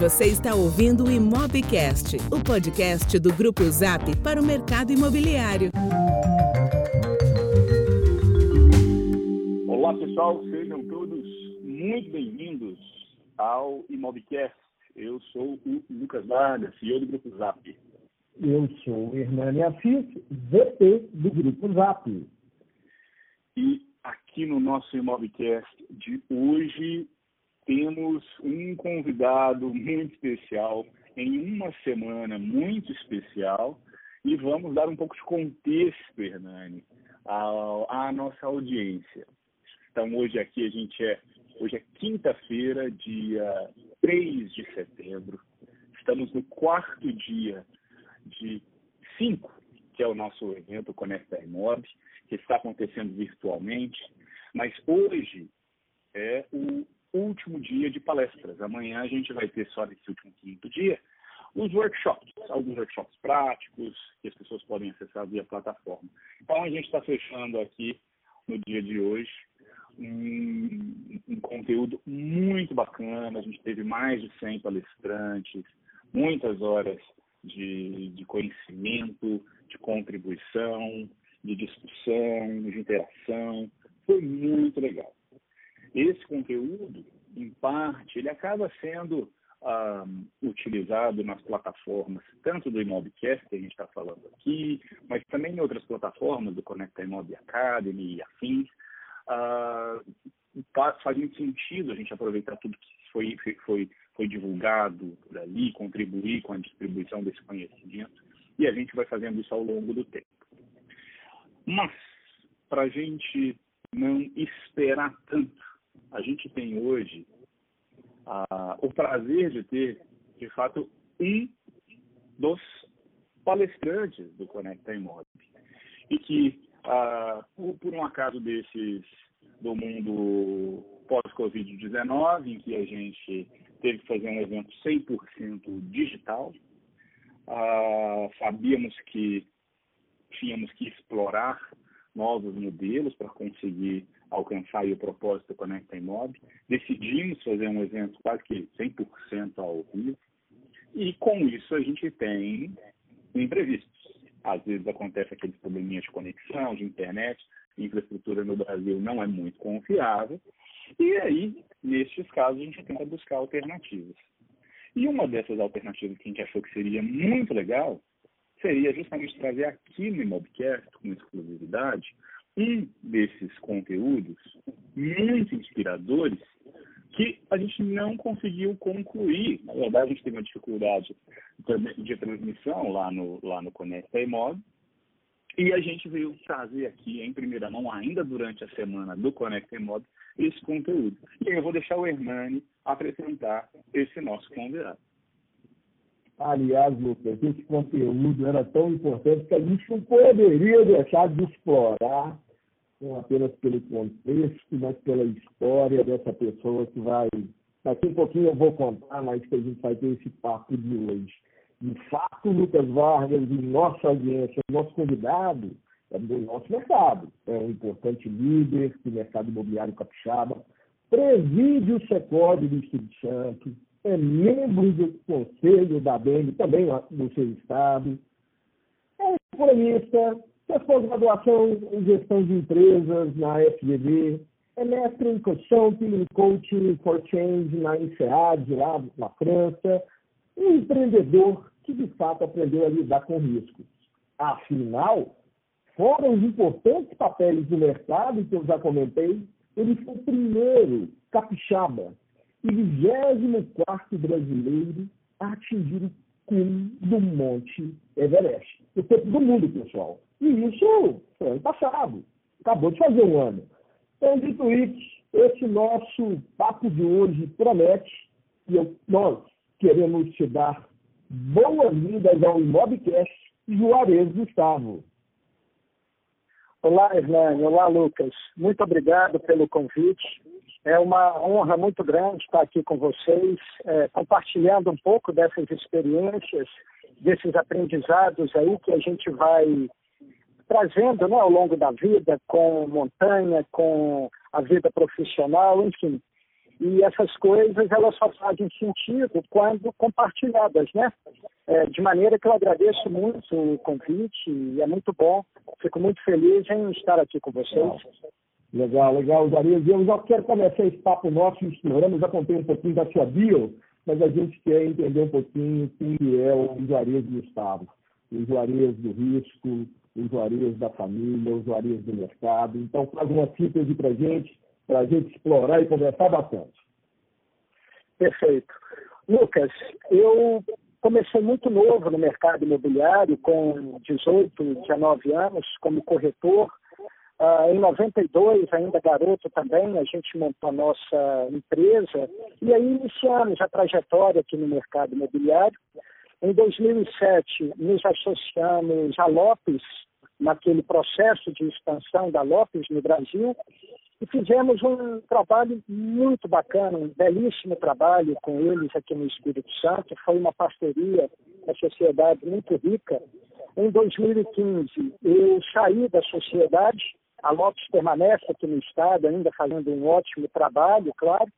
Você está ouvindo o Imobcast, o podcast do Grupo Zap para o mercado imobiliário. Olá pessoal, sejam todos muito bem-vindos ao Imobcast. Eu sou o Lucas Vargas, CEO do Grupo Zap. Eu sou o Hernani Assis, VP do Grupo Zap. E aqui no nosso Imobcast de hoje temos um convidado muito especial em uma semana muito especial e vamos dar um pouco de contexto, Hernani, à, à nossa audiência. Então hoje aqui a gente é hoje é quinta-feira, dia 3 de setembro. Estamos no quarto dia de cinco, que é o nosso evento Conecta Imob, que está acontecendo virtualmente, mas hoje é o último dia de palestras. Amanhã a gente vai ter só nesse último quinto dia os workshops, alguns workshops práticos que as pessoas podem acessar via plataforma. Então a gente está fechando aqui no dia de hoje um, um, conteúdo muito bacana. A gente teve mais de 100 palestrantes, muitas horas de, de conhecimento, de contribuição, de discussão, de interação. Foi muito legal. Esse conteúdo, em parte, ele acaba sendo ah, utilizado nas plataformas, tanto do Imobcast, que a gente está falando aqui, mas também em outras plataformas, do Conecta Imob Academy e afins. Ah, faz muito sentido a gente aproveitar tudo que foi, foi, foi divulgado por ali, contribuir com a distribuição desse conhecimento, e a gente vai fazendo isso ao longo do tempo. Mas, para a gente não esperar tanto a gente tem hoje ah, o prazer de ter, de fato, um dos palestrantes do Conecta Imob. E que, ah, por, por, um acaso desses do mundo pós-Covid-19, em que a gente teve que fazer um evento 100% digital, ah, sabíamos que tínhamos que explorar novos modelos para conseguir alcançar o propósito Conecta Imob. Decidimos fazer um evento quase que 100% ao vivo. E com isso a gente tem imprevistos. Às vezes acontece aqueles probleminhas de conexão, de internet, infraestrutura no Brasil não é muito confiável. E aí, nestes casos, a gente tenta buscar alternativas. E uma dessas alternativas que a gente achou que seria muito legal seria justamente trazer aqui no Imobcast, com exclusividade, um desses conteúdos muito inspiradores que a gente não conseguiu concluir. Na verdade, a gente teve uma dificuldade de transmissão lá no, lá no Conecta Imob, e a gente veio trazer aqui em primeira mão, ainda durante a semana do Conecta Imob, esse conteúdo. E eu vou deixar o Hernani apresentar esse nosso convidado. Aliás, Lucas, esse conteúdo era tão importante que a gente não poderia deixar de explorar, não apenas pelo contexto, mas pela história dessa pessoa que vai. Daqui um pouquinho eu vou contar, mas que a gente vai ter esse papo de hoje. De fato, Lucas Vargas, e nossa audiência, nosso convidado, é do nosso mercado. É um importante líder do mercado imobiliário capixaba, preside o Secode do Espírito Santo, é membro do conselho da BEM, também seu estado, é economista, fez pós-graduação em gestão de empresas na FGV, é mestre em consulting e coaching for change na INSEAD, lá na França, um empreendedor que de fato aprendeu a lidar com riscos. Afinal, foram os importantes papéis do mercado que eu já comentei, ele foi o primeiro capixaba e 24 brasileiro a atingir o cume do Monte Everest. O topo do mundo, pessoal. E isso foi ano passado. Acabou de fazer um ano. Então, dito isso, esse nosso papo de hoje promete e eu, nós queremos te dar boas-vindas ao Imobcast Juarez Gustavo. Olá, Hernani. Olá, Lucas. Muito obrigado pelo convite. É uma honra muito grande estar aqui com vocês, é, compartilhando um pouco dessas experiências, desses aprendizados aí que a gente vai trazendo né, ao longo da vida, com montanha, com a vida profissional, enfim. E essas coisas elas só fazem sentido quando compartilhadas, né? É, de maneira que eu agradeço muito o convite e é muito bom. Fico muito feliz em estar aqui com vocês. Legal, legal, Juarez. Eu já quero começar esse papo nosso explorando, já contei um pouquinho da sua bio, mas a gente quer entender um pouquinho quem é o Juarez Gustavo. O Juarez do risco, o Juarez da família, o Juarez do mercado. Então faz uma síntese para gente, para a gente explorar e conversar bastante. Perfeito. Lucas, eu comecei muito novo no mercado imobiliário, com 18, 19 anos, como corretor. Uh, em 92, ainda garoto também, a gente montou a nossa empresa e aí iniciamos a trajetória aqui no mercado imobiliário. Em 2007, nos associamos a Lopes, naquele processo de expansão da Lopes no Brasil, e fizemos um trabalho muito bacana, um belíssimo trabalho com eles aqui no Espírito Santo. Foi uma parceria, uma sociedade muito rica. Em 2015, eu saí da sociedade, a Lopes permanece aqui no estado, ainda fazendo um ótimo trabalho, claro,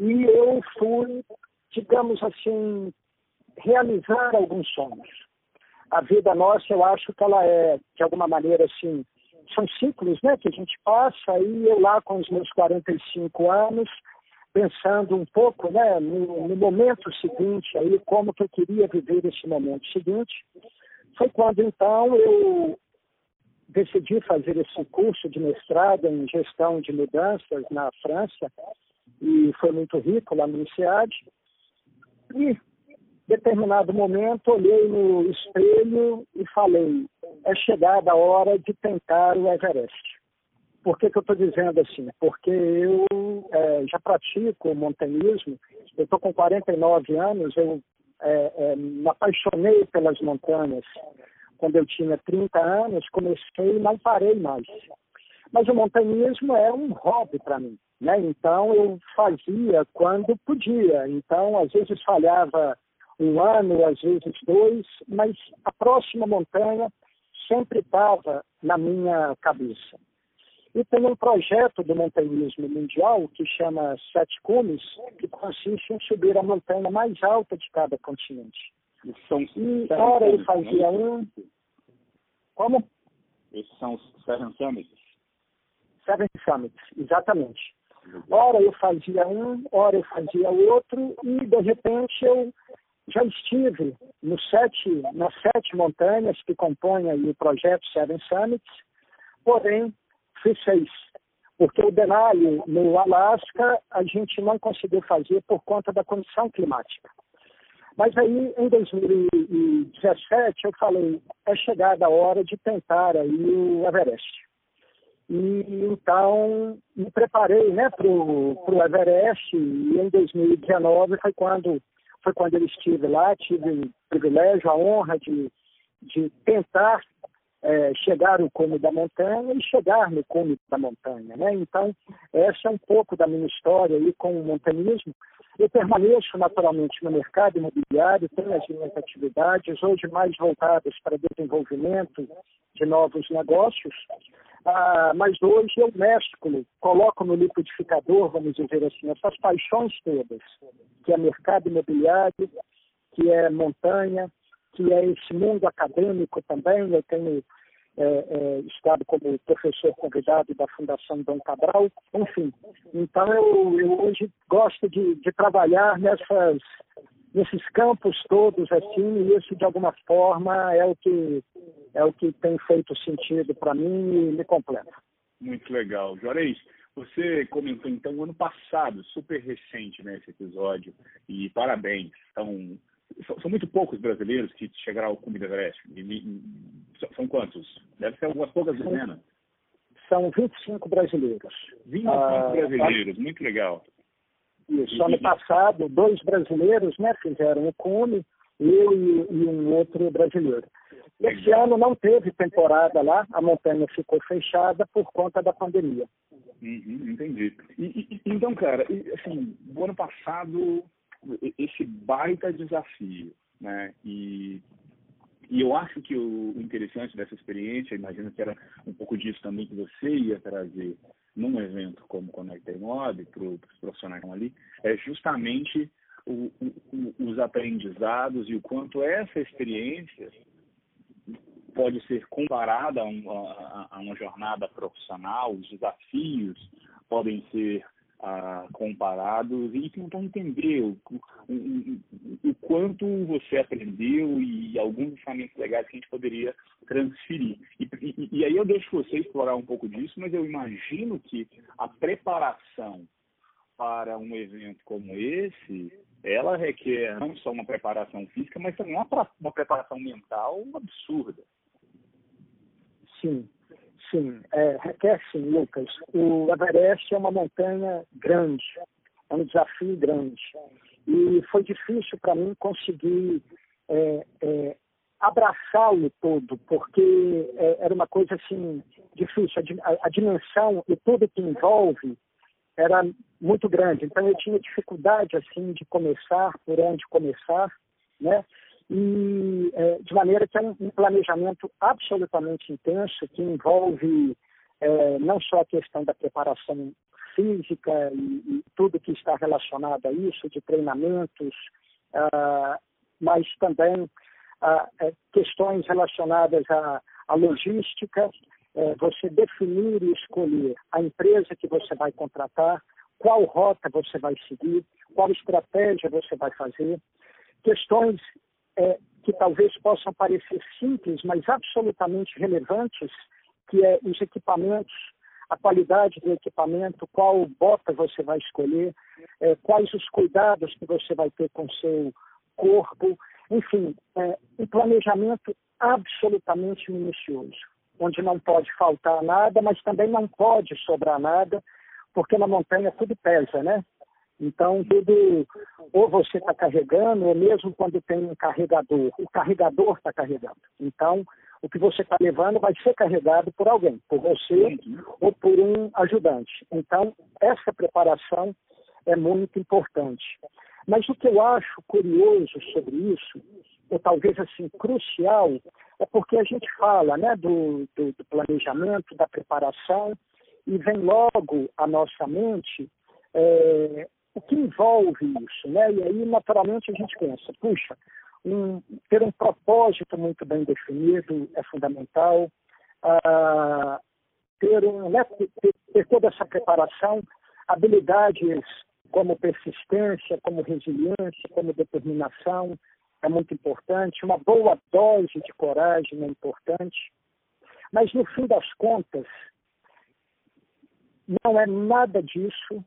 e eu fui, digamos assim, realizar alguns sonhos. A vida nossa, eu acho que ela é, de alguma maneira, assim, são ciclos né, que a gente passa, e eu lá com os meus 45 anos, pensando um pouco né, no, no, momento seguinte, aí, como que eu queria viver esse momento seguinte, foi quando então eu decidi fazer esse curso de mestrado em gestão de mudanças na França, e foi muito rico lá no INSEAD, e determinado momento, olhei no espelho e falei: é chegada a hora de tentar o Everest. Por que, que eu estou dizendo assim? Porque eu é, já pratico montanhismo, eu estou com 49 anos, eu é, é, me apaixonei pelas montanhas. Quando eu tinha 30 anos, comecei e não parei mais. Mas o montanhismo é um hobby para mim. Né? Então eu fazia quando podia. Então, às vezes falhava um ano, às vezes dois, mas a próxima montanha sempre estava na minha cabeça. E tem um projeto do montanhismo mundial que chama Sete Cumes, que consiste em subir a montanha mais alta de cada continente. São e ora fazia né? um. Como? Esses são os Seven Summits. Seven Summits, exatamente. Ora eu fazia um, ora eu fazia outro, e de repente eu já estive no sete, nas sete montanhas que compõem o projeto Seven Summits, porém fiz seis, porque o Denali no Alasca a gente não conseguiu fazer por conta da condição climática. Mas aí, em 2017, eu falei, é chegada a hora de tentar aí o Everest. E então me preparei né, para o Everest e em 2019 foi quando foi quando eu estive lá, tive o privilégio, a honra de, de tentar é, chegar no cume da montanha e chegar no cume da montanha. Né? Então, essa é um pouco da minha história aí com o montanismo. Eu permaneço naturalmente no mercado imobiliário, tenho as minhas atividades, hoje mais voltadas para desenvolvimento de novos negócios, ah, mas hoje eu mesclo, coloco no liquidificador, vamos dizer assim, essas paixões todas, que é mercado imobiliário, que é montanha, que é esse mundo acadêmico também. Eu tenho é, é, estado como professor convidado da Fundação Dom Cabral, enfim. Então eu, eu hoje gosto de, de trabalhar nessas nesses campos todos assim, e isso de alguma forma é o que é o que tem feito sentido para mim e me completa. Muito legal. Juarez, você comentou então ano passado, super recente né, esse episódio, e parabéns. São, são muito poucos brasileiros que chegaram ao cume do Everest. São quantos? Deve ser algumas poucas dezenas. São 25 brasileiros. 25 ah, brasileiros, muito legal. Isso. Ano passado, dois brasileiros né, fizeram o cume, eu e, e um outro brasileiro. Esse ano não teve temporada lá, a montanha ficou fechada por conta da pandemia. Uhum, entendi. E, e, então, cara, assim, no ano passado, esse baita desafio, né? E E eu acho que o interessante dessa experiência, imagino que era um pouco disso também que você ia trazer num evento como Conecta Mob para os profissionais que estão ali, é justamente o, o, os aprendizados e o quanto essa experiência pode ser comparada a, um, a, a uma jornada profissional, os desafios podem ser comparados e tentar entender o, o, o, quanto você aprendeu e alguns ensinamentos legais que a gente poderia transferir. E, e, e, aí eu deixo você explorar um pouco disso, mas eu imagino que a preparação para um evento como esse, ela requer não só uma preparação física, mas também uma, uma preparação mental absurda. Sim, sim, é, requer sim, Lucas. O Everest é uma montanha grande, é um desafio grande. E foi difícil para mim conseguir é, é, abraçá-lo todo, porque é, era uma coisa assim difícil. A, a, dimensão e tudo que envolve era muito grande. Então eu tinha dificuldade assim de começar, por onde começar, né? E é, de maneira que é um, um, planejamento absolutamente intenso que envolve é, não só a questão da preparação física e, e, tudo que está relacionado a isso, de treinamentos, ah, mas também ah, é, questões relacionadas à, à logística, é, você definir e escolher a empresa que você vai contratar, qual rota você vai seguir, qual estratégia você vai fazer, questões é, que talvez possam parecer simples, mas absolutamente relevantes, que é os equipamentos, a qualidade do equipamento, qual bota você vai escolher, é, quais os cuidados que você vai ter com seu corpo, enfim, é, um planejamento absolutamente minucioso, onde não pode faltar nada, mas também não pode sobrar nada, porque na montanha tudo pesa, né? Então, tudo, ou você está carregando, ou mesmo quando tem um carregador, o carregador está carregando. Então, o que você está levando vai ser carregado por alguém, por você ou por um ajudante. Então, essa preparação é muito importante. Mas o que eu acho curioso sobre isso, ou talvez assim crucial, é porque a gente fala né, do, do, do planejamento, da preparação, e vem logo à nossa mente é, o que envolve isso, né? E aí, naturalmente, a gente pensa, puxa, um, ter um propósito muito bem definido é fundamental, ah, ter, um, né, ter, ter toda essa preparação, habilidades como persistência, como resiliência, como determinação é muito importante, uma boa dose de coragem é importante, mas no fim das contas, não é nada disso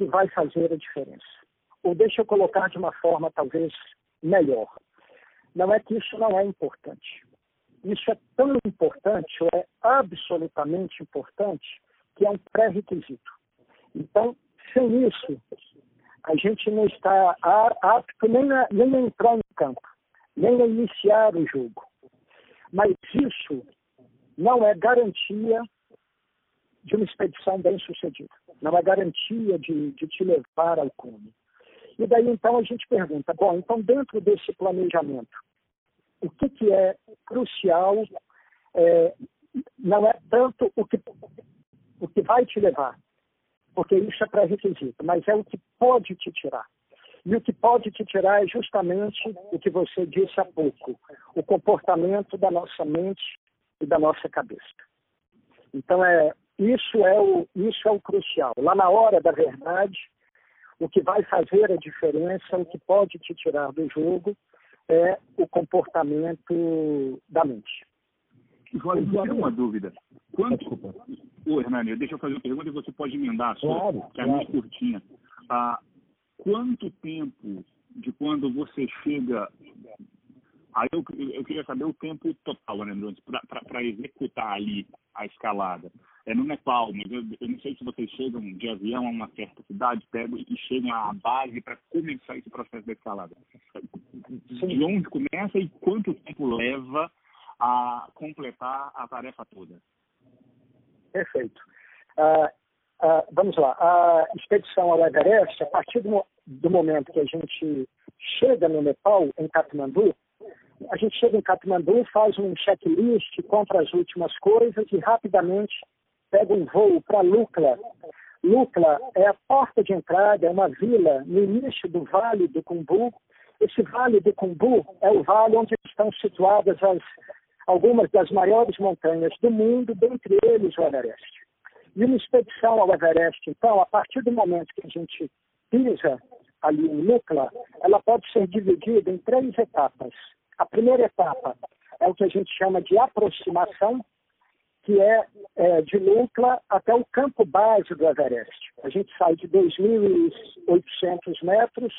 que vai fazer a diferença. Ou deixa eu colocar de uma forma talvez melhor. Não é que isso não é importante. Isso é tão importante, ou é absolutamente importante, que é um pré-requisito. Então, sem isso, a gente não está apto nem a, nem a entrar no campo, nem a iniciar o jogo. Mas isso não é garantia de uma expedição bem sucedida, não é garantia de, de te levar ao cume. E daí então a gente pergunta, bom, então dentro desse planejamento, o que, que é crucial é, não é tanto o que, o que vai te levar, porque isso é pré-requisito, mas é o que pode te tirar. E o que pode te tirar é justamente o que você disse há pouco, o comportamento da nossa mente e da nossa cabeça. Então, é isso é o, isso é o crucial. Lá na hora da verdade, o que vai fazer a diferença, o que pode te tirar do jogo, é o comportamento da mente. Olha, eu uma dúvida. Quanto... Ô, Hernani, deixa eu fazer uma pergunta e você pode emendar a sua, claro, que é claro. muito curtinha. Ah, quanto tempo de quando você chega Aí eu, eu queria saber o tempo total, né, para executar ali a escalada. É no Nepal, mas eu, eu, não sei se vocês chegam de avião a uma certa cidade, pegam e chegam à base para começar esse processo da escalada. De onde começa e quanto tempo leva a completar a tarefa toda? Perfeito. Uh, uh, vamos lá. A expedição ao Everest, a partir do, do momento que a gente chega no Nepal, em Katmandu, a gente chega em Katmandu, faz um checklist, compra as últimas coisas e rapidamente pega um voo para Lukla. Lukla é a porta de entrada, é uma vila no início do Vale do Kumbu. Esse Vale do Kumbu é o vale onde estão situadas as, algumas das maiores montanhas do mundo, dentre eles o Everest. E uma expedição ao Everest, então, a partir do momento que a gente pisa ali em Lukla, ela pode ser dividida em três etapas. A primeira etapa é o que a gente chama de aproximação, que é, é de Lukla até o campo base do Everest. A gente sai de 2.800 metros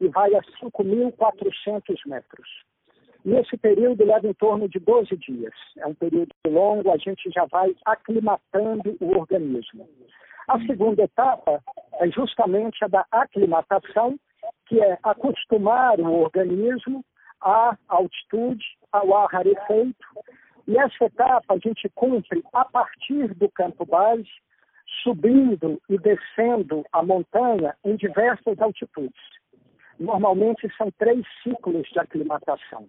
e vai a 5.400 metros. Nesse período leva em torno de 12 dias. É um período longo, a gente já vai aclimatando o organismo. A segunda etapa é justamente a da aclimatação, que é acostumar o organismo à altitude, ao ar rarefeito. E essa etapa a gente cumpre a partir do campo base, subindo e descendo a montanha em diversas altitudes. Normalmente são três ciclos de aclimatação.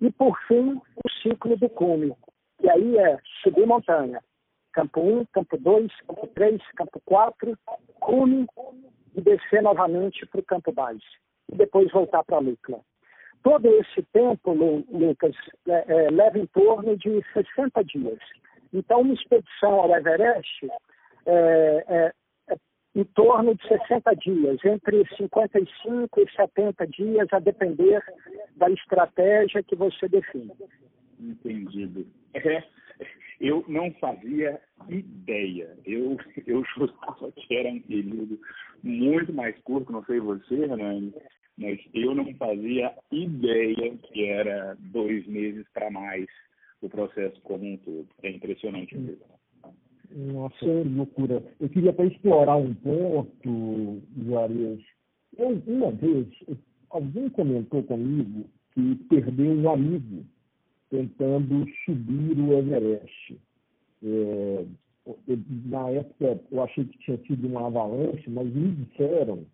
E, por fim, o ciclo do cume, que aí é subir montanha. Campo 1, campo 2, campo 3, campo 4, cume e descer novamente para o campo base. E depois voltar para a Lucla. Todo esse tempo, Lucas, é, é, leva em torno de 60 dias. Então, uma expedição ao Everest é, é, é, em torno de 60 dias, entre 55 e 70 dias, a depender da estratégia que você define. Entendido. Eu não fazia ideia. Eu, eu jurava que era um período muito mais curto, não sei você, Hernani, mas eu não fazia ideia que era dois meses para mais o processo como um todo. É impressionante mesmo. Nossa, que loucura. Eu queria até explorar um ponto, Juarez. Eu, uma vez, alguém comentou comigo que perdeu um amigo tentando subir o Everest. É, na época, eu achei que tinha sido uma avalanche, mas me disseram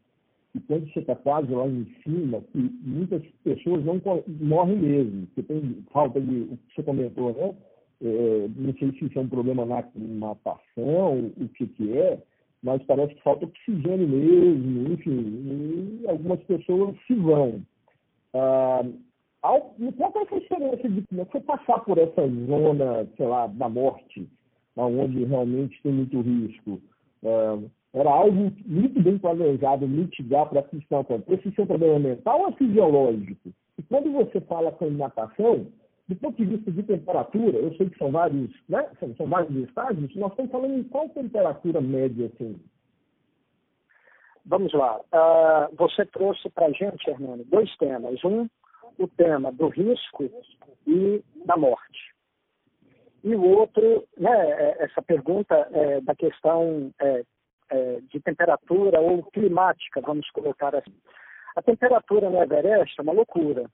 e quando você está quase lá em cima, que muitas pessoas não morrem mesmo, porque tem falta de, o que você comentou, né? É, não sei se isso é um problema na natação, o que, que é, mas parece que falta oxigênio mesmo, enfim, algumas pessoas se vão. Ah, qual é a experiência de como é foi passar por essa zona, sei lá, da morte, onde realmente tem muito risco? Ah, era algo muito bem planejado, mitigar para que isso não aconteça. Isso é um problema mental ou é fisiológico? E quando você fala com natação, do ponto de vista de temperatura, eu sei que são vários, né? São, são vários estágios, nós estamos falando em qual temperatura média, assim? Vamos lá. Uh, você trouxe para a gente, Hernani, dois temas. Um, o tema do risco e da morte. E o outro, né, é, essa pergunta é, da questão é, é, de temperatura ou climática, vamos colocar assim. A temperatura no Everest é uma loucura.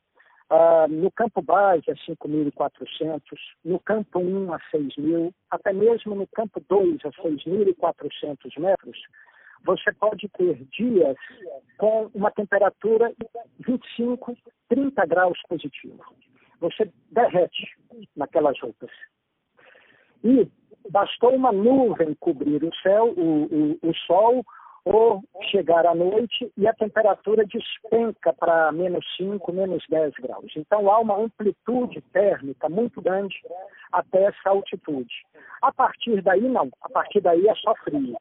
Ah, no campo base a 5.400, no campo 1 a 6.000, até mesmo no campo 2 a 6.400 metros, você pode ter dias com uma temperatura 25, 30 graus positivo. Você derrete naquelas roupas. E bastou uma nuvem cobrir o céu, o, o, o sol, ou chegar à noite e a temperatura despenca para menos 5, menos 10 graus. Então há uma amplitude térmica muito grande até essa altitude. A partir daí, não. A partir daí é só frio.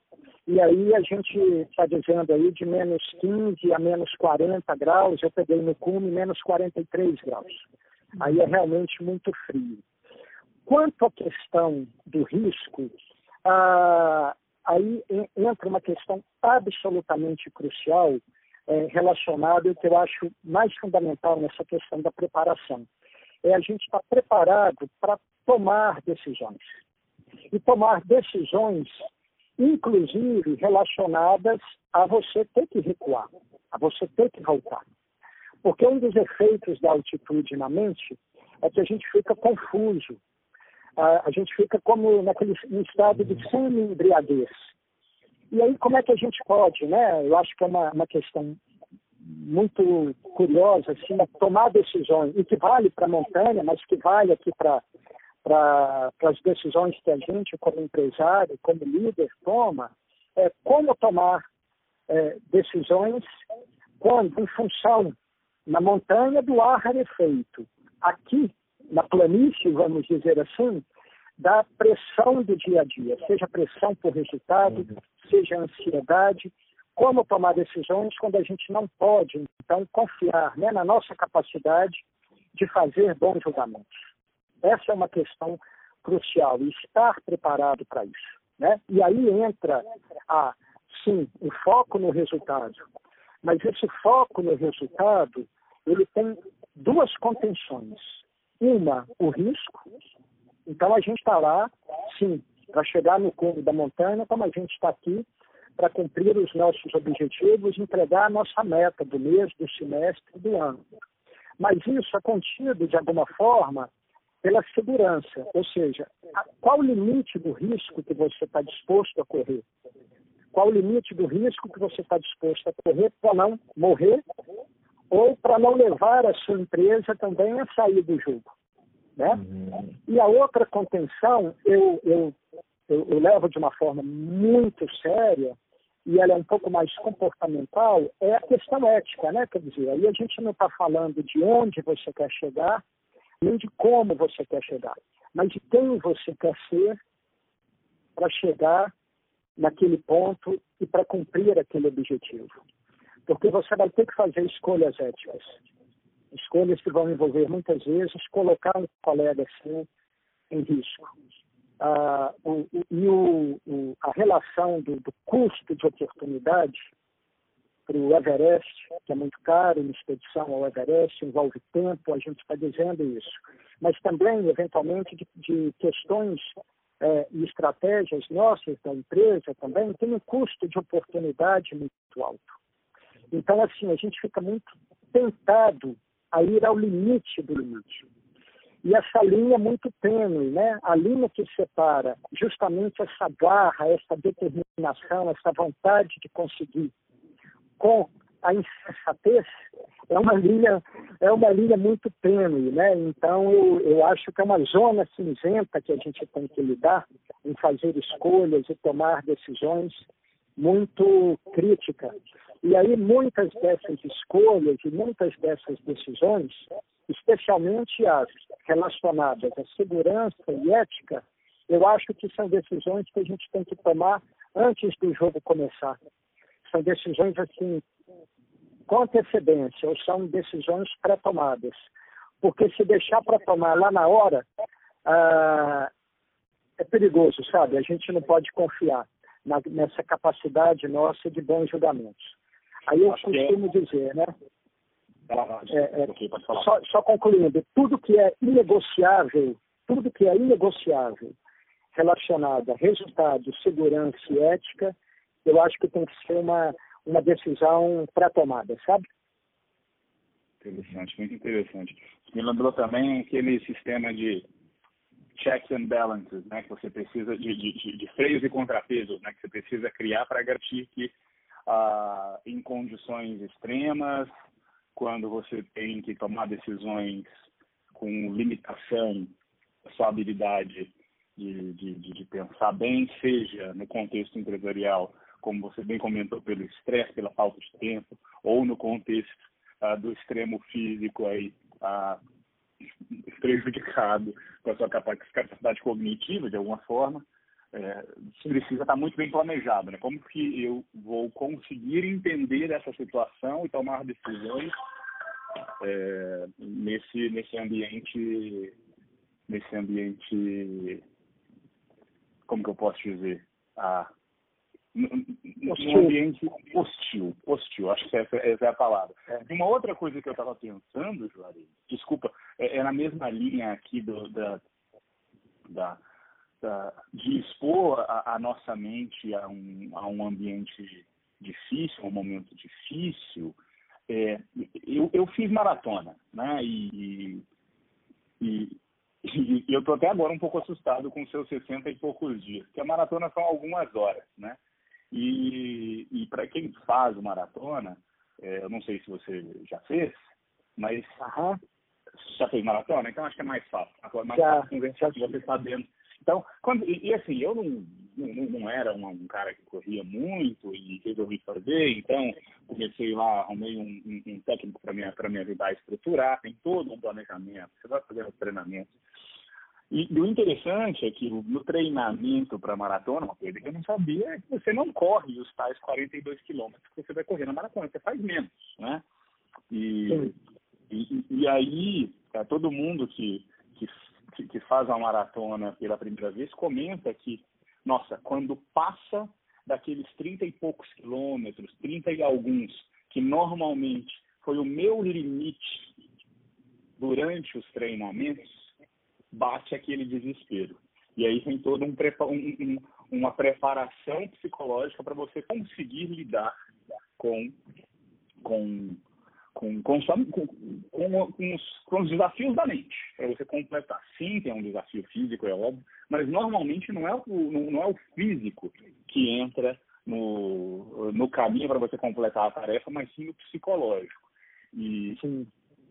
E aí a gente está dizendo aí de menos 15 a menos 40 graus, eu peguei no cume menos 43 graus. Aí é realmente muito frio. Quanto à questão do risco, ah, aí entra uma questão absolutamente crucial é, relacionada, que eu acho mais fundamental nessa questão da preparação. É a gente estar preparado para tomar decisões. E tomar decisões, inclusive relacionadas a você ter que recuar, a você ter que voltar. Porque um dos efeitos da altitude na mente é que a gente fica confuso, a, gente fica como naquele estado de semi-embriaguez. E aí, como é que a gente pode, né? Eu acho que é uma, uma questão muito curiosa, assim, tomar decisões, e que vale para a montanha, mas que vale aqui para para as decisões que a gente, como empresário, como líder, toma, é como tomar é, decisões quando, em função, na montanha, do ar rarefeito. Aqui, na planície, vamos dizer assim, da pressão do dia a dia, seja pressão por resultado, uhum. seja ansiedade, como tomar decisões quando a gente não pode, então, confiar né, na nossa capacidade de fazer bons julgamentos. Essa é uma questão crucial, estar preparado para isso. Né? E aí entra, a, sim, o foco no resultado. Mas esse foco no resultado, ele tem duas contenções. Uma, o risco. Então, a gente está lá, sim, para chegar no cume da montanha, como a gente está aqui para cumprir os nossos objetivos, entregar a nossa meta do mês, do semestre, do ano. Mas isso é contido, de alguma forma, pela segurança, ou seja, qual o limite do risco que você está disposto a correr? Qual o limite do risco que você está disposto a correr para não morrer ou para não levar a sua empresa também a sair do jogo? Né? Uhum. E a outra contenção, eu, eu, eu, eu levo de uma forma muito séria, e ela é um pouco mais comportamental, é a questão ética, né? Quer dizer, aí a gente não está falando de onde você quer chegar, nem de como você quer chegar, mas de quem você quer ser para chegar naquele ponto e para cumprir aquele objetivo. Porque você vai ter que fazer escolhas éticas. Escolhas que vão envolver, muitas vezes, colocar um colega seu em risco ah, o, e o, o, a relação do, do, custo de oportunidade para o Everest, que é muito caro, uma expedição ao Everest envolve tempo, a gente está dizendo isso, mas também, eventualmente, de, de questões é, e estratégias nossas da empresa também tem um custo de oportunidade muito alto. Então, assim, a gente fica muito tentado a ir ao limite do limite. E essa linha é muito tênue, né? A linha que separa justamente essa garra, essa determinação, essa vontade de conseguir com a insensatez é uma linha é uma linha muito tênue, né? Então eu, eu acho que é uma zona cinzenta que a gente tem que lidar em fazer escolhas e tomar decisões muito críticas. E aí muitas dessas escolhas e muitas dessas decisões especialmente as relacionadas à segurança e ética, eu acho que são decisões que a gente tem que tomar antes do jogo começar. São decisões assim com antecedência, ou são decisões pré-tomadas. Porque se deixar para tomar lá na hora, ah, é perigoso, sabe? A gente não pode confiar na, nessa capacidade nossa de bons julgamentos. Aí eu é costumo dizer, né? É, é, só, só concluindo, tudo que é inegociável, tudo que é inegociável relacionado a resultado, segurança e ética, eu acho que tem que ser uma, uma decisão pré-tomada, sabe? Interessante, muito interessante. Me lembrou também aquele sistema de checks and balances, né, que você precisa de, de, de freios e contrapesos, né, que você precisa criar para garantir que ah, em condições extremas quando você tem que tomar decisões com limitação da sua habilidade de, de, de, pensar bem, seja no contexto empresarial, como você bem comentou, pelo estresse, pela falta de tempo, ou no contexto uh, do extremo físico aí, uh, prejudicado com a sua capacidade cognitiva, de alguma forma, é, precisa estar muito bem planejado, né? Como que eu vou conseguir entender essa situação e tomar decisões é, nesse nesse ambiente nesse ambiente como que eu posso dizer ah, num ambiente hostil, hostil, acho que essa, essa é a palavra. É. Uma outra coisa que eu estava pensando, Juarez, desculpa, é, é, na mesma linha aqui do, da, da de expor a, a, nossa mente a um, a um ambiente difícil, a um momento difícil, é, eu, eu fiz maratona, né? E, e, e, eu estou até agora um pouco assustado com seus 60 e poucos dias, porque a maratona são algumas horas, né? E, e para quem faz maratona, É, eu não sei se você já fez, mas Aham. já fez maratona, então acho que é mais fácil. É mais Já. fácil conversar com você sabendo. Então, quando, e, e assim, eu não, não, não era um, um cara que corria muito e resolvi fazer, então comecei lá, arrumei um, um, um técnico para me, pra me ajudar a estruturar, tem todo um planejamento, você vai fazer os treinamentos. E, e o interessante é que no treinamento para maratona, uma coisa que eu não sabia é que você não corre os tais 42 quilômetros que você vai correr na maratona, você faz menos, né? E, e, e aí, tá, todo mundo que, que- que faz a maratona pela primeira vez comenta que, nossa, quando passa daqueles 30 e poucos quilômetros, 30 e alguns, que normalmente foi o meu limite durante os treinamentos, bate aquele desespero. E aí tem toda um um- um- uma preparação psicológica para você conseguir lidar com, com, com, com, sua- com, com- os, com os desafios da mente, para você completar. Sim, tem um desafio físico, é óbvio, mas normalmente não é o, não, não é o físico que entra no, no caminho para você completar a tarefa, mas sim o psicológico. E.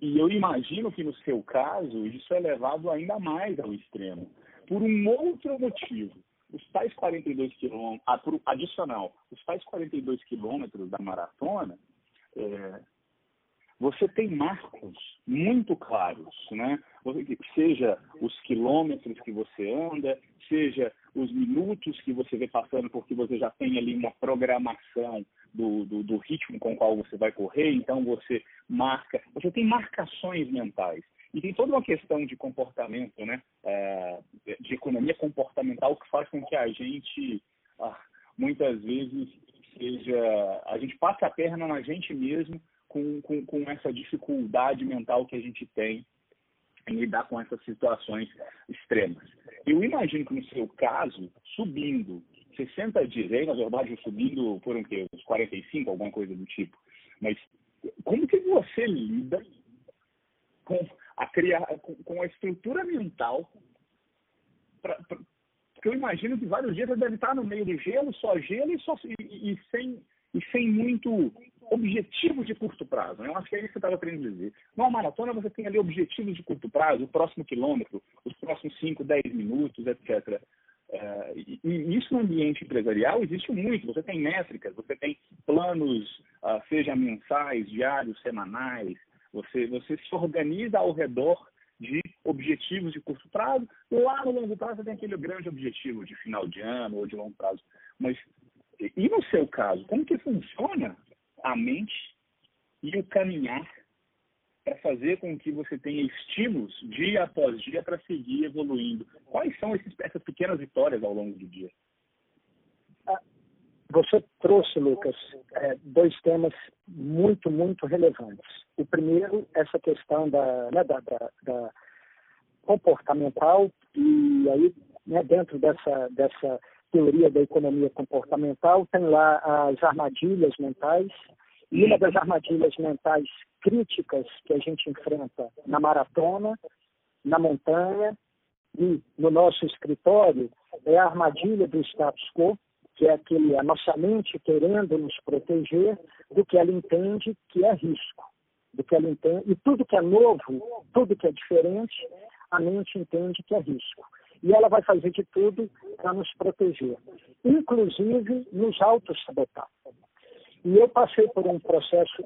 e eu imagino que no seu caso isso é levado ainda mais ao extremo. Por um outro motivo. Os tais 42 quilômetros, adicional, os tais 42 quilômetros da maratona, é, você tem marcos muito claros, né? Seja os quilômetros que você anda, seja os minutos que você vê passando, porque você já tem ali uma programação do, do, do ritmo com o qual você vai correr, então você marca, você tem marcações mentais. E tem toda uma questão de comportamento, né? É, de economia comportamental que faz com que a gente, ah, muitas vezes, seja. A gente passe a perna na gente mesmo com, com, com essa dificuldade mental que a gente tem em lidar com essas situações extremas. Eu imagino que no seu caso, subindo 60 dias, aí na verdade subindo por um quê? Uns 45, alguma coisa do tipo. Mas como que você lida com a criar, com, com a estrutura mental pra, pra, porque eu imagino que vários dias você deve estar no meio do gelo, só gelo e, só, e, e sem, e sem muito objetivo de curto prazo. né? Eu acho que é isso que eu estava querendo dizer. Numa maratona você tem ali objetivos de curto prazo, o próximo quilômetro, os próximos 5, 10 minutos, etc. É, e, e isso no ambiente empresarial existe muito. Você tem métricas, você tem planos, ah, seja mensais, diários, semanais. Você, você se organiza ao redor de objetivos de curto prazo. Lá no longo prazo você tem aquele grande objetivo de final de ano ou de longo prazo. Mas e no seu caso, como que funciona a mente e o caminhar para fazer com que você tenha estímulos dia após dia para seguir evoluindo? Quais são esses, essas pequenas vitórias ao longo do dia? Você trouxe, Lucas, é, dois temas muito, muito relevantes. O primeiro, essa questão da, né, da, da, da comportamental, e aí, né, dentro dessa, dessa teoria da economia comportamental, tem lá as armadilhas mentais, e uma das armadilhas mentais críticas que a gente enfrenta na maratona, na montanha e no nosso escritório é a armadilha do status quo, que é aquele, a nossa mente querendo nos proteger do que ela entende que é risco, do que ela entende, e tudo que é novo, tudo que é diferente, a mente entende que é risco. E ela vai fazer de tudo para nos proteger, inclusive nos auto-sabotar. E eu passei por um processo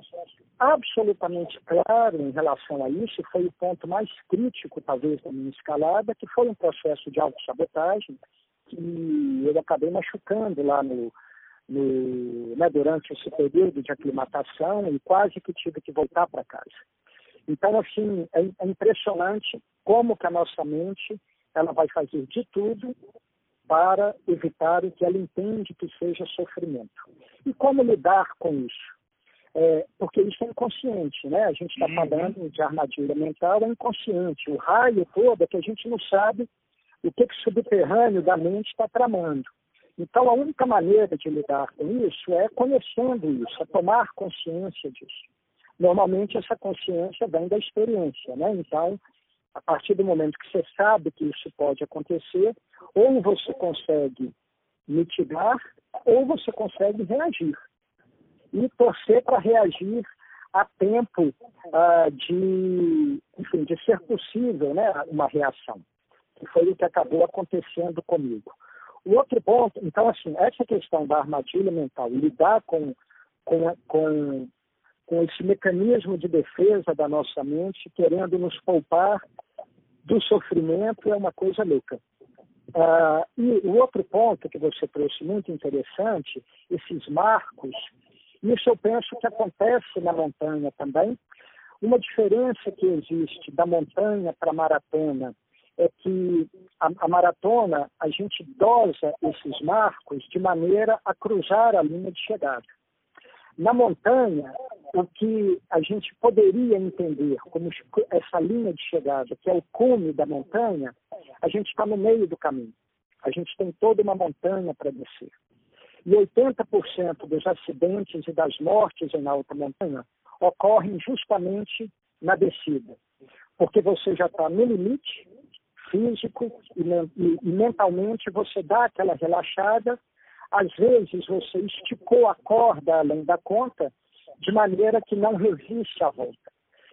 absolutamente claro em relação a isso, foi o ponto mais crítico, talvez, da minha escalada, que foi um processo de autossabotagem, que eu acabei machucando lá no, no, né, durante esse período de aclimatação e quase que tive que voltar para casa. Então, assim, é, é impressionante como que a nossa mente ela vai fazer de tudo para evitar o que ela entende que seja sofrimento. E como lidar com isso? É, porque isso é inconsciente, né? A gente está Uhum. falando de armadilha mental, é inconsciente. O raio todo é que a gente não sabe o que, que o subterrâneo da mente está tramando. Então, a única maneira de lidar com isso é conhecendo isso, é tomar consciência disso. Normalmente, essa consciência vem da experiência, né? Então, a partir do momento que você sabe que isso pode acontecer, ou você consegue mitigar, ou você consegue reagir. e torcer para reagir a tempo uh, de, enfim, de ser possível né, uma reação, que foi o que acabou acontecendo comigo. O outro ponto, então, assim, essa questão da armadilha mental, lidar com, com, com, com esse mecanismo de defesa da nossa mente, querendo nos poupar do sofrimento, é uma coisa louca. Uh, e o outro ponto que você trouxe muito interessante, esses marcos isso eu penso que acontece na montanha também. Uma diferença que existe da montanha para a maratona é que a, a, maratona a gente dosa esses marcos de maneira a cruzar a linha de chegada. Na montanha, o que a gente poderia entender como essa linha de chegada, que é o cume da montanha, a gente está no meio do caminho. A gente tem toda uma montanha para descer. E 80% dos acidentes e das mortes em alta montanha ocorrem justamente na descida, porque você já está no limite físico e, mentalmente você dá aquela relaxada. Às vezes você esticou a corda além da conta, de maneira que não resiste à volta.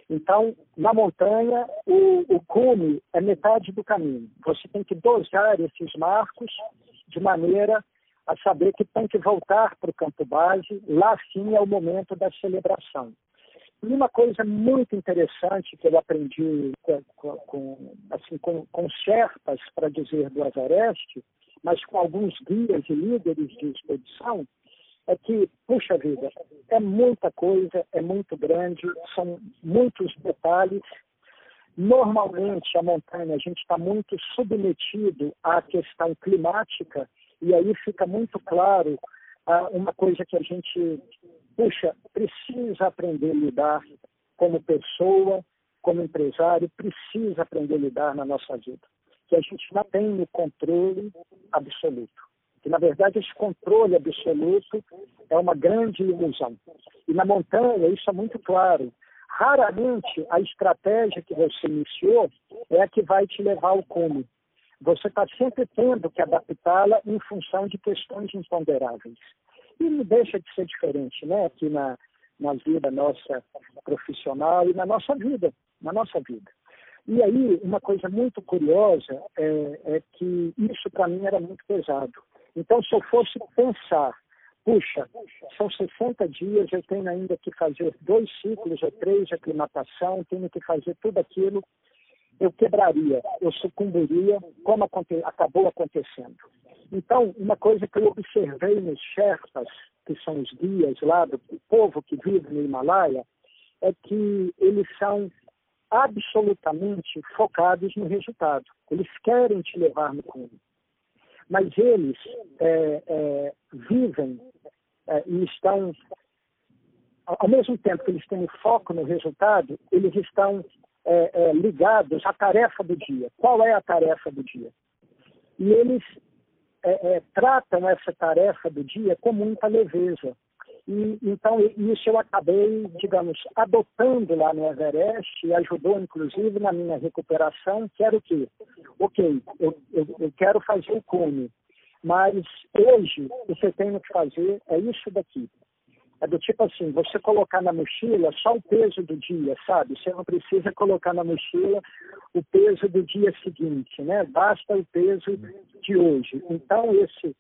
Então, na montanha, o, o cume é metade do caminho. Você tem que dosar esses marcos de maneira a saber que tem que voltar para o campo base, lá sim é o momento da celebração. E uma coisa muito interessante que eu aprendi com, com assim, com, com Sherpas, para dizer, do Everest, mas com alguns guias e líderes de expedição, é que, puxa vida, é muita coisa, é muito grande, são muitos detalhes. Normalmente, a montanha, a gente está muito submetido à questão climática e aí fica muito claro ah, uma coisa que a gente, puxa, precisa aprender a lidar como pessoa, como empresário, precisa aprender a lidar na nossa vida. Que a gente não tem o controle absoluto. Que, na verdade, esse controle absoluto é uma grande ilusão. E na montanha, isso é muito claro. Raramente a estratégia que você iniciou é a que vai te levar ao cume você está sempre tendo que adaptá-la em função de questões imponderáveis. E não deixa de ser diferente, né? Aqui na, na vida nossa profissional e na nossa vida, na nossa vida. E aí, uma coisa muito curiosa é, é que isso para mim era muito pesado. Então, se eu fosse pensar, puxa, são 60 dias, eu tenho ainda que fazer dois ciclos ou três de aclimatação, tenho que fazer tudo aquilo eu quebraria, eu sucumbiria, como aconte acabou acontecendo. Então, uma coisa que eu observei nos Sherpas, que são os guias lá do povo que vive no Himalaia, é que eles são absolutamente focados no resultado. Eles querem te levar no cume. Mas eles é, é, vivem é, e estão, ao mesmo tempo que eles têm foco no resultado, eles estão é, é, ligados à tarefa do dia. Qual é a tarefa do dia? E eles é, tratam essa tarefa do dia com muita leveza. E, então, isso eu acabei, digamos, adotando lá no Everest e ajudou, inclusive, na minha recuperação, que era o quê? Ok, eu, eu, eu quero fazer o cume, mas hoje o que eu tenho que fazer é isso daqui. É do tipo assim, você colocar na mochila só o peso do dia, sabe? Você não precisa colocar na mochila o peso do dia seguinte, né? Basta o peso de hoje. Então, esse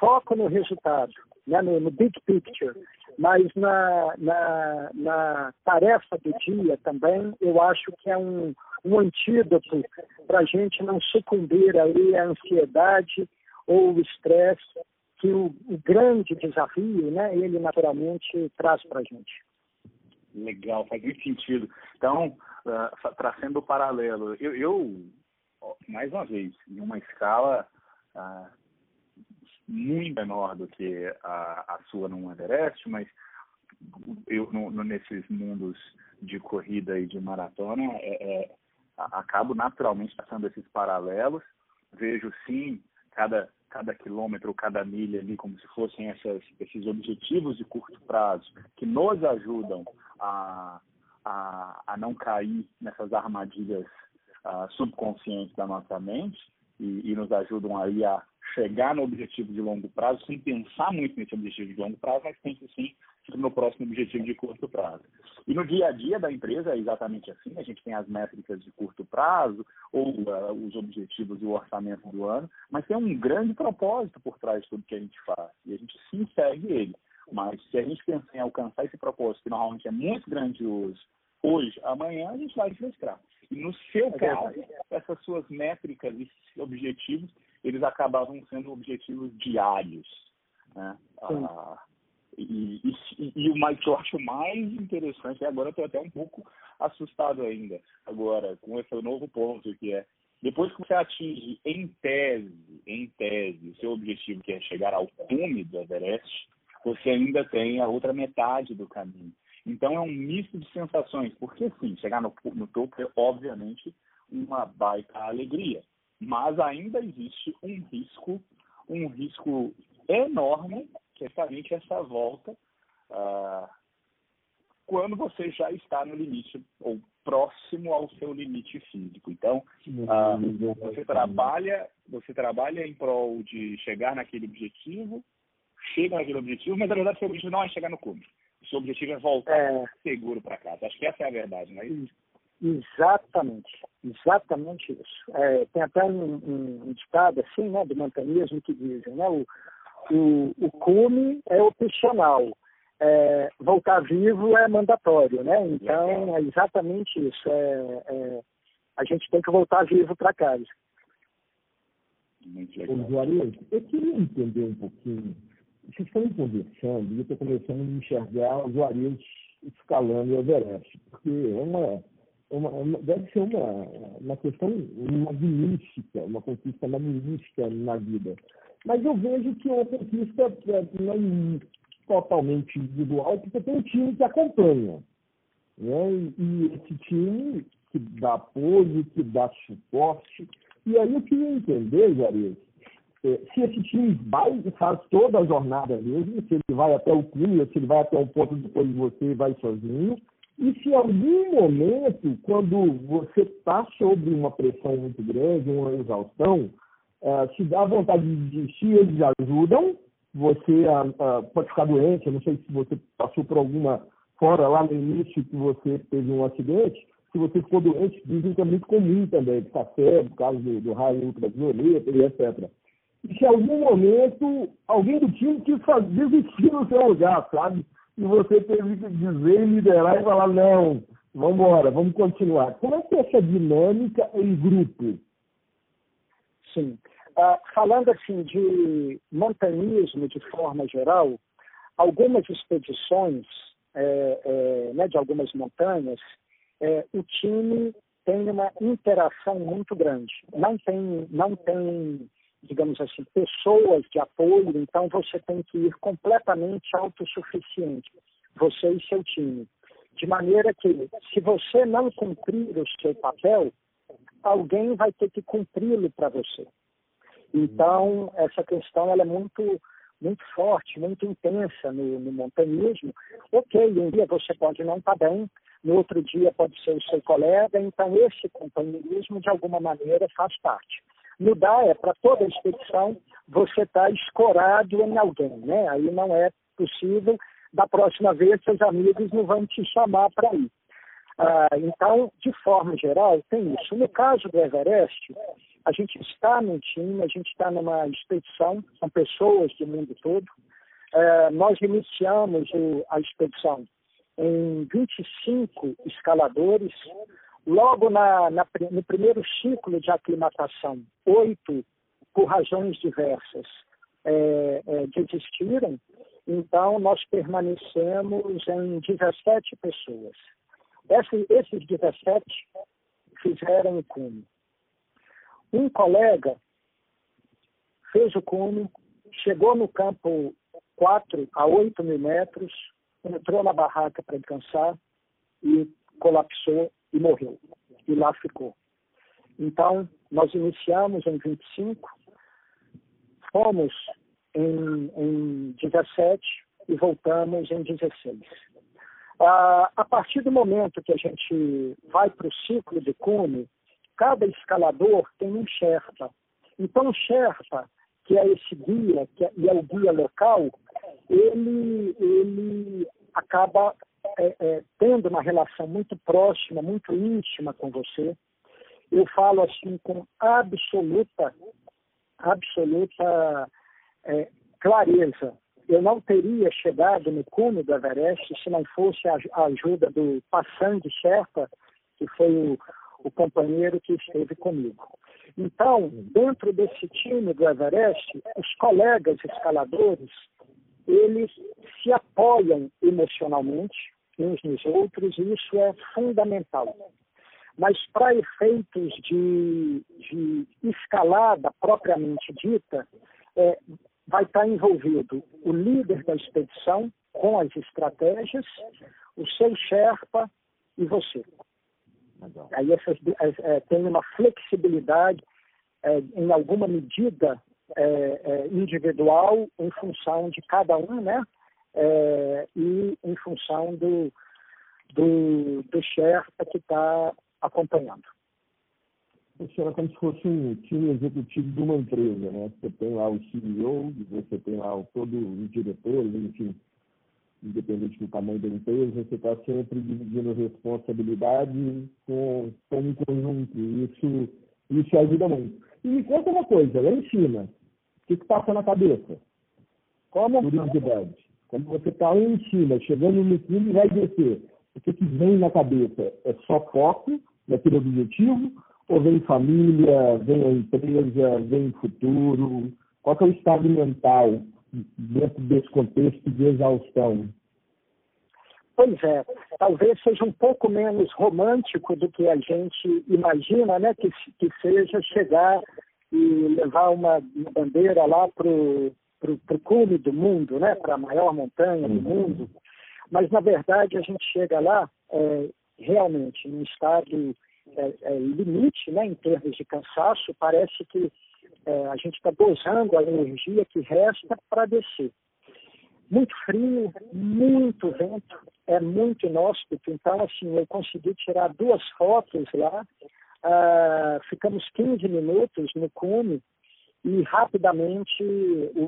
foco no resultado, né? no, no big picture, mas na, na, na, tarefa do dia também, eu acho que é um, um antídoto para a gente não sucumbir aí à ansiedade ou o estresse que o, o grande desafio, né, ele naturalmente traz para a gente. Legal, faz muito sentido. Então, uh, traçando o paralelo, eu, eu, mais uma vez, em uma escala uh, muito menor do que a, a sua no Everest, mas eu no, no, nesses mundos de corrida e de maratona é, é, acabo naturalmente traçando esses paralelos. Vejo sim cada cada quilômetro, cada milha ali, como se fossem essas, esses objetivos de curto prazo que nos ajudam a, a, a não cair nessas armadilhas uh, subconscientes da nossa mente e, e, nos ajudam aí a chegar no objetivo de longo prazo sem pensar muito nesse objetivo de longo prazo, mas pense sim no próximo objetivo de curto prazo. E no dia a dia da empresa é exatamente assim, a gente tem as métricas de curto prazo, ou uh, os objetivos e o orçamento do ano, mas tem um grande propósito por trás de tudo que a gente faz, e a gente sim segue ele. Mas se a gente pensar em alcançar esse propósito, que normalmente é muito grandioso, hoje, amanhã a gente vai frustrar. E no seu é caso, essas suas métricas e objetivos, eles acabavam sendo objetivos diários. Né? Ah, e, e, e, o mais, que eu acho mais interessante, e agora eu estou até um pouco assustado ainda, agora, com esse novo ponto, que é, depois que você atinge em tese, em tese, o seu objetivo, que é chegar ao cume do Everest, você ainda tem a outra metade do caminho. Então é um misto de sensações, porque sim, chegar no, no topo é obviamente uma baita alegria, mas ainda existe um risco, um risco enorme, que é justamente essa volta ah, quando você já está no limite ou próximo ao seu limite físico. Então, ah, você trabalha, você trabalha em prol de chegar naquele objetivo, chega naquele objetivo, mas na verdade seu objetivo não é chegar no cume. O seu objetivo é voltar é... seguro para casa. Acho que essa é a verdade, não é isso? Exatamente, exatamente isso. É, tem até um, um, um, ditado assim, né, do montanismo que dizem, né, o, o, o cume é opcional, é, voltar vivo é mandatório, né? Então é exatamente isso. É, é a gente tem que voltar vivo para casa. Muito legal. Ô, Juarez, eu queria entender um pouquinho vocês estão conversando e eu estou começando a enxergar os Juarez escalando o Everest, porque é uma, uma, uma, deve ser uma, uma questão magnífica, uma conquista magnífica na vida. Mas eu vejo que é uma conquista é, não é totalmente individual, porque tem um time que acompanha. Né? E, esse time que dá apoio, que dá suporte. E aí eu queria entender, Juarez, é, se esse time vai faz toda a jornada mesmo, se ele vai até o clube, se ele vai até o ponto depois de você e vai sozinho, e se algum momento, quando você está sob uma pressão muito grande, uma exaustão, uh, se dá vontade de desistir, eles ajudam, você uh, uh, pode ficar doente, eu não sei se você passou por alguma, fora lá no início que você teve um acidente, se você ficou doente, dizem que é muito comum também, ficar cego por causa do, do raio ultravioleta e etc se em algum momento alguém do time quis desistir no seu lugar, sabe? E você teve que dizer, liderar e falar, não, vamos embora, vamos continuar. Como é que é essa dinâmica em grupo? Sim. Uh, falando assim de montanismo de forma geral, algumas expedições é, é, né, de algumas montanhas, é, o time tem uma interação muito grande. Não tem, não tem digamos assim, pessoas de apoio, então você tem que ir completamente autossuficiente, você e seu time. De maneira que, se você não cumprir o seu papel, alguém vai ter que cumpri-lo para você. Então, essa questão ela é muito, muito forte, muito intensa no, no montanismo. Ok, um dia você pode não estar tá bem, no outro dia pode ser o seu colega, então esse companheirismo, de alguma maneira, faz parte. Mudar é para toda a expedição você estar tá escorado em alguém, né? Aí não é possível. Da próxima vez, seus amigos não vão te chamar para ir. Ah, então, de forma geral, tem isso. No caso do Everest, a gente está num time, a gente está numa expedição, são pessoas do mundo todo. Ah, nós iniciamos o, a expedição em 25 escaladores, Logo na, na, no primeiro ciclo de aclimatação, oito, por razões diversas, é, é, desistiram, então nós permanecemos em 17 pessoas. Esse, esses 17 fizeram o cume. Um colega fez o cume, chegou no campo 4 a 8 mil metros, entrou na barraca para descansar e colapsou e morreu. E lá ficou. Então, nós iniciamos em 25, fomos em, em 17 e voltamos em 16. Ah, a partir do momento que a gente vai para o ciclo de cume, cada escalador tem um Sherpa. Então, o Sherpa que é esse guia, que é, e é o guia local, ele, ele acaba é, é, tendo uma relação muito próxima, muito íntima com você. Eu falo assim com absoluta, absoluta é, clareza. Eu não teria chegado no cume do Everest se não fosse a, a ajuda do Passang Sherpa, que foi o, o companheiro que esteve comigo. Então, dentro desse time do Everest, os colegas escaladores, eles se apoiam emocionalmente uns nos outros, e isso é fundamental. Mas para efeitos de, de, escalada propriamente dita, é, vai estar envolvido o líder da expedição com as estratégias, o seu Sherpa e você. Legal. Aí essas, é, tem uma flexibilidade é, em alguma medida é, é, individual em função de cada um, né? É, e em função do, do, do Sherpa que está acompanhando. Isso era como se fosse um time executivo de uma empresa, né? Você tem lá o CEO, você tem lá todos os diretores, enfim, independente do tamanho da empresa, você está sempre dividindo responsabilidade com, com um conjunto. Isso, isso ajuda muito. E me conta uma coisa, lá em cima, o que, que passa na cabeça? Como? Curiosidade. Quando você está lá em cima, chegando no fundo vai descer, o que, que vem na cabeça? É só foco naquele objetivo? Ou vem família, vem a empresa, vem futuro? Qual é o estado mental dentro desse contexto de exaustão? Pois é, talvez seja um pouco menos romântico do que a gente imagina, né? Que, que seja chegar e levar uma bandeira lá para o cume do mundo, né? Para a maior montanha do uhum. mundo. Mas, na verdade, a gente chega lá é, realmente num estado é, é, limite, né? Em termos de cansaço, parece que é, a gente está dosando a energia que resta para descer. Muito frio, muito vento, é muito inóspito. Então, assim, eu consegui tirar duas fotos lá. Uh, ficamos 15 minutos no cume e rapidamente,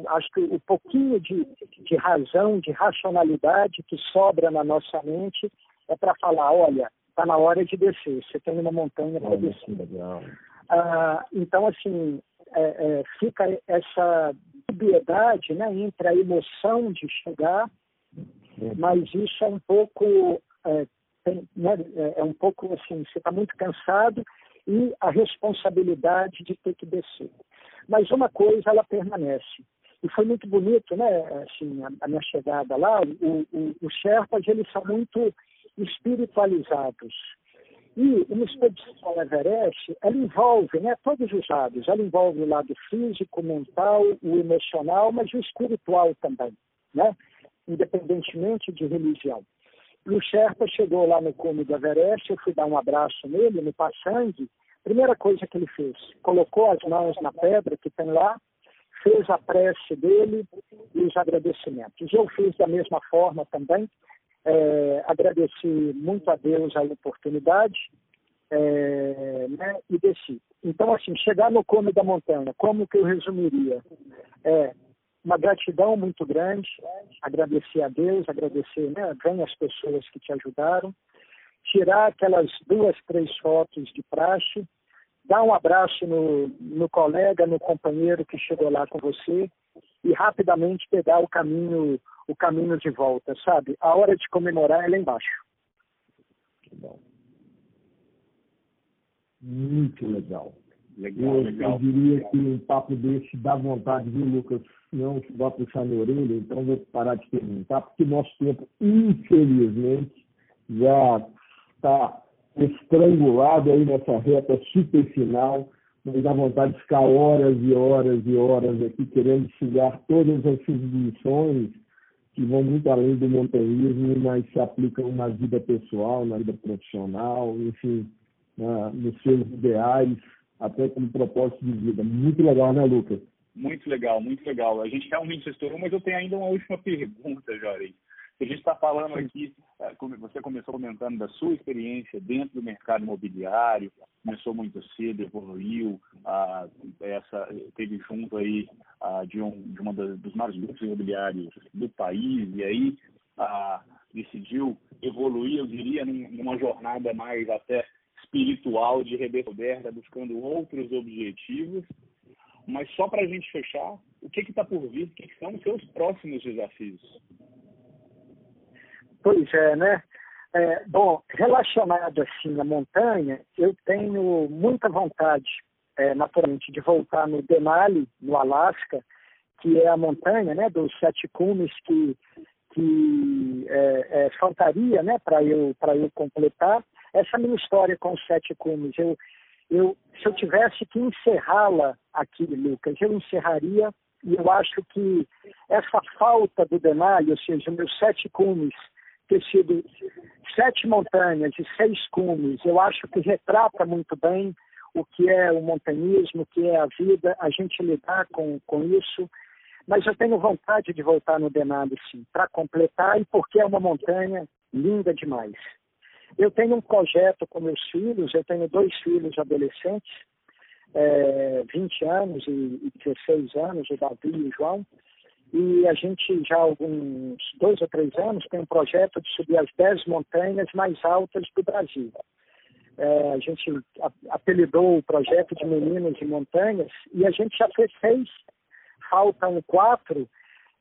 acho que o pouquinho de, de razão, de racionalidade que sobra na nossa mente é para falar, olha, está na hora de descer, você tem uma montanha para descer. Uh, então, assim, é, é, fica essa dubiedade né, entre a emoção de chegar, mas isso é um pouco, é, tem, né, é, é um pouco assim, você está muito cansado e a responsabilidade de ter que descer. Mas uma coisa, ela permanece. E foi muito bonito, né, assim, a, minha chegada lá, o, o, os Sherpas, eles são muito espiritualizados. E uma expedição ao Everest, ela envolve né, todos os lados. Ela envolve o lado físico, mental, o emocional, mas o espiritual também, né? independentemente de religião. E o Sherpa chegou lá no cume do Everest, eu fui dar um abraço nele, no Passangue. Primeira coisa que ele fez, colocou as mãos na pedra que tem lá, fez a prece dele e os agradecimentos. Eu fiz da mesma forma também, é, agradeci muito a Deus a oportunidade é, né, e desci. Então, assim, chegar no cume da montanha, como que eu resumiria? É uma gratidão muito grande, agradecer a Deus, agradecer né, bem as pessoas que te ajudaram, tirar aquelas duas, três fotos de praxe, dar um abraço no, no colega, no companheiro que chegou lá com você e rapidamente pegar o caminho o caminho de volta, sabe? A hora de comemorar é lá embaixo. Bom. Muito legal. Legal, eu, legal. Eu diria que um papo desse dá vontade, viu, Lucas? Não vai puxar minha orelha, então vou parar de perguntar, porque nosso tempo, infelizmente, já está estrangulado aí nessa reta super final. Mas dá vontade de ficar horas e horas e horas aqui querendo sugar todas as submissões que vão muito além do montanhismo, mas se aplicam na vida pessoal, na vida profissional, enfim, na, nos seus ideais, até como propósito de vida. Muito legal, né, Lucas? Muito legal, muito legal. A gente realmente estourou, mas eu tenho ainda uma última pergunta, Jorge. A gente está falando aqui, é, você começou comentando da sua experiência dentro do mercado imobiliário, começou muito cedo, evoluiu, ah, essa, teve junto aí ah, de, um, de uma das, dos maiores grupos imobiliários do país, e aí ah, decidiu evoluir, eu diria, numa jornada mais até espiritual de redescoberta, buscando outros objetivos. Mas só para a gente fechar, o que está por vir? O que, que são os seus próximos desafios? Pois é, né? É, bom, relacionado assim à montanha, eu tenho muita vontade, é, naturalmente, de voltar no Denali, no Alasca, que é a montanha né, dos sete cumes que, que é, é, faltaria né, para eu, eu completar. Essa minha história com os sete cumes, eu, eu, se eu tivesse que encerrá-la aqui, Lucas, eu encerraria e eu acho que essa falta do Denali, ou seja, meus sete cumes, ter sido sete montanhas e seis cumes, eu acho que retrata muito bem o que é o montanhismo, o que é a vida, a gente lidar com, com isso. Mas eu tenho vontade de voltar no Denali, sim, para completar e porque é uma montanha linda demais. Eu tenho um projeto com meus filhos, eu tenho dois filhos adolescentes, é, 20 anos e, e 16 anos, o Davi e o João, e a gente já há alguns dois ou três anos tem um projeto de subir as dez montanhas mais altas do Brasil. É, a gente apelidou o projeto de Meninos e Montanhas e a gente já fez seis, faltam quatro,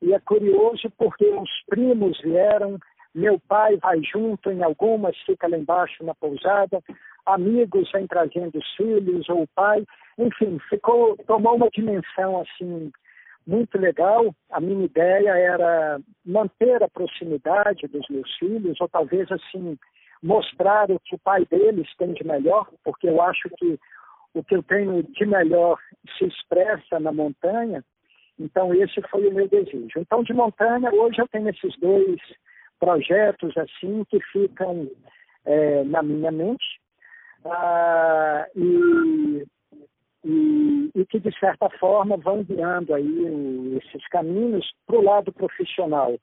e é curioso porque os primos vieram, meu pai vai junto em algumas, fica lá embaixo na pousada, amigos vêm trazendo os filhos ou o pai, enfim, ficou, tomou uma dimensão assim muito legal. A minha ideia era manter a proximidade dos meus filhos, ou talvez assim mostrar o que o pai deles tem de melhor, porque eu acho que o que eu tenho de melhor se expressa na montanha. Então esse foi o meu desejo. Então de montanha hoje eu tenho esses dois projetos assim que ficam é, na minha mente. Ah, e e, e, que, de certa forma, vão guiando aí esses caminhos para o lado profissional.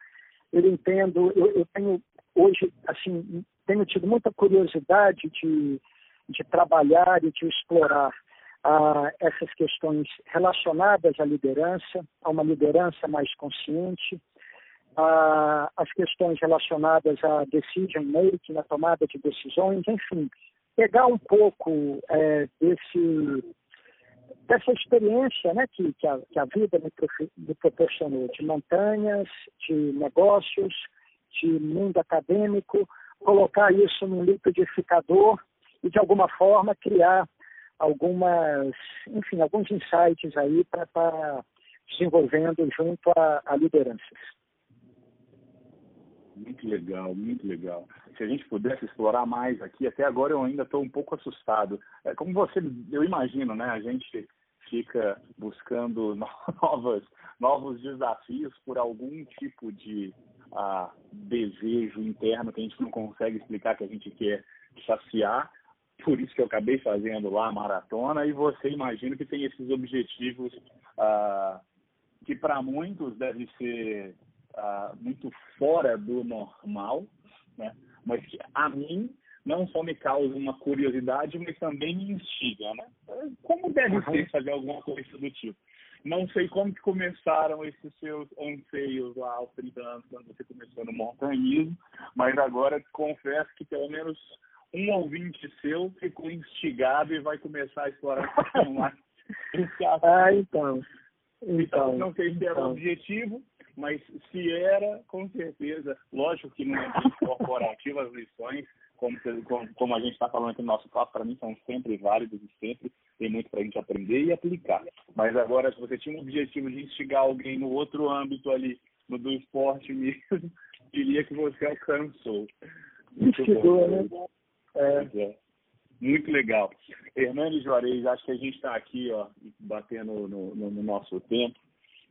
Eu entendo, eu, eu, tenho hoje, assim, tenho tido muita curiosidade de, de trabalhar e de explorar ah, essas questões relacionadas à liderança, a uma liderança mais consciente, as questões relacionadas à decision making, na tomada de decisões, enfim, pegar um pouco é, desse dessa experiência né, que, que, a, que a vida me, me proporcionou, de montanhas, de negócios, de mundo acadêmico, colocar isso num liquidificador e, de alguma forma, criar algumas, enfim, alguns insights aí para estar tá desenvolvendo junto a, a lideranças. Muito legal, muito legal. Se a gente pudesse explorar mais aqui, até agora eu ainda estou um pouco assustado. É, como você, eu imagino, né? A gente fica buscando novas, novos desafios por algum tipo de uh, desejo interno que a gente não consegue explicar que a gente quer saciar. Por isso que eu acabei fazendo lá a maratona e você imagina que tem esses objetivos uh, que para muitos deve ser uh, muito fora do normal, né? Mas que a mim não só me causa uma curiosidade, mas também me instiga, né? Como deve ser fazer alguma coisa do tipo? Não sei como que começaram esses seus anseios lá aos 30 anos, quando você começou no montanhismo, mas agora confesso que pelo menos um ouvinte seu ficou instigado e vai começar a explorar esse assunto. Ah, então. Então, então não sei se era então. objetivo, mas se era, com certeza, lógico que no ambiente corporativo as lições, como, como, como a gente está falando aqui no nosso papo, para mim são sempre válidas e sempre tem muito para a gente aprender e aplicar. Mas agora, se você tinha um objetivo de instigar alguém no outro âmbito ali, no do esporte mesmo, diria que você alcançou. Instigou, né? É. é. Muito legal. Hernani Juarez, acho que a gente está aqui ó, batendo no, no, no nosso tempo.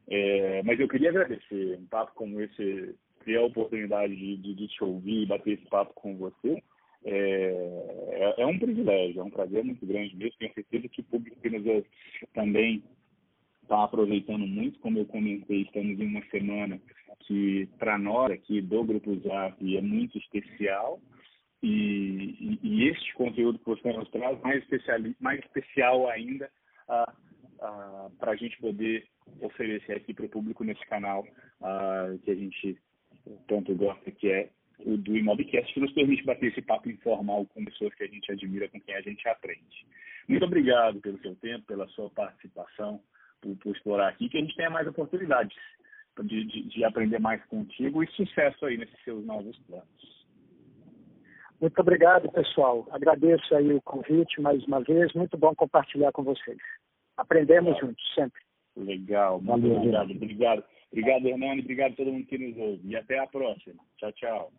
É, mas eu queria agradecer um papo como esse, ter a oportunidade de, de, de, te ouvir e bater esse papo com você. É, é, é, um privilégio, é um prazer muito grande mesmo. Tenho certeza que o público que nos ouve também está aproveitando muito. Como eu comentei, estamos em uma semana que, para nós aqui do Grupo Zap, é muito especial. e, e, este conteúdo que você nos traz, mais, mais especial ainda, uh, uh, para a gente poder oferecer aqui para o público nesse canal uh, que a gente tanto gosta, que é o do Imobcast, que nos permite bater esse papo informal com pessoas que a gente admira, com quem a gente aprende. Muito obrigado pelo seu tempo, pela sua participação, por, por explorar aqui, que a gente tenha mais oportunidades de, de, de aprender mais contigo e sucesso aí nesses seus novos planos. Muito obrigado, pessoal. Agradeço aí o convite mais uma vez. Muito bom compartilhar com vocês. Aprendemos juntos, sempre. Legal, muito Valeu, obrigado. Gente. Obrigado. Obrigado, Hernani. Obrigado a todo mundo que nos ouve. E até a próxima. Tchau, tchau.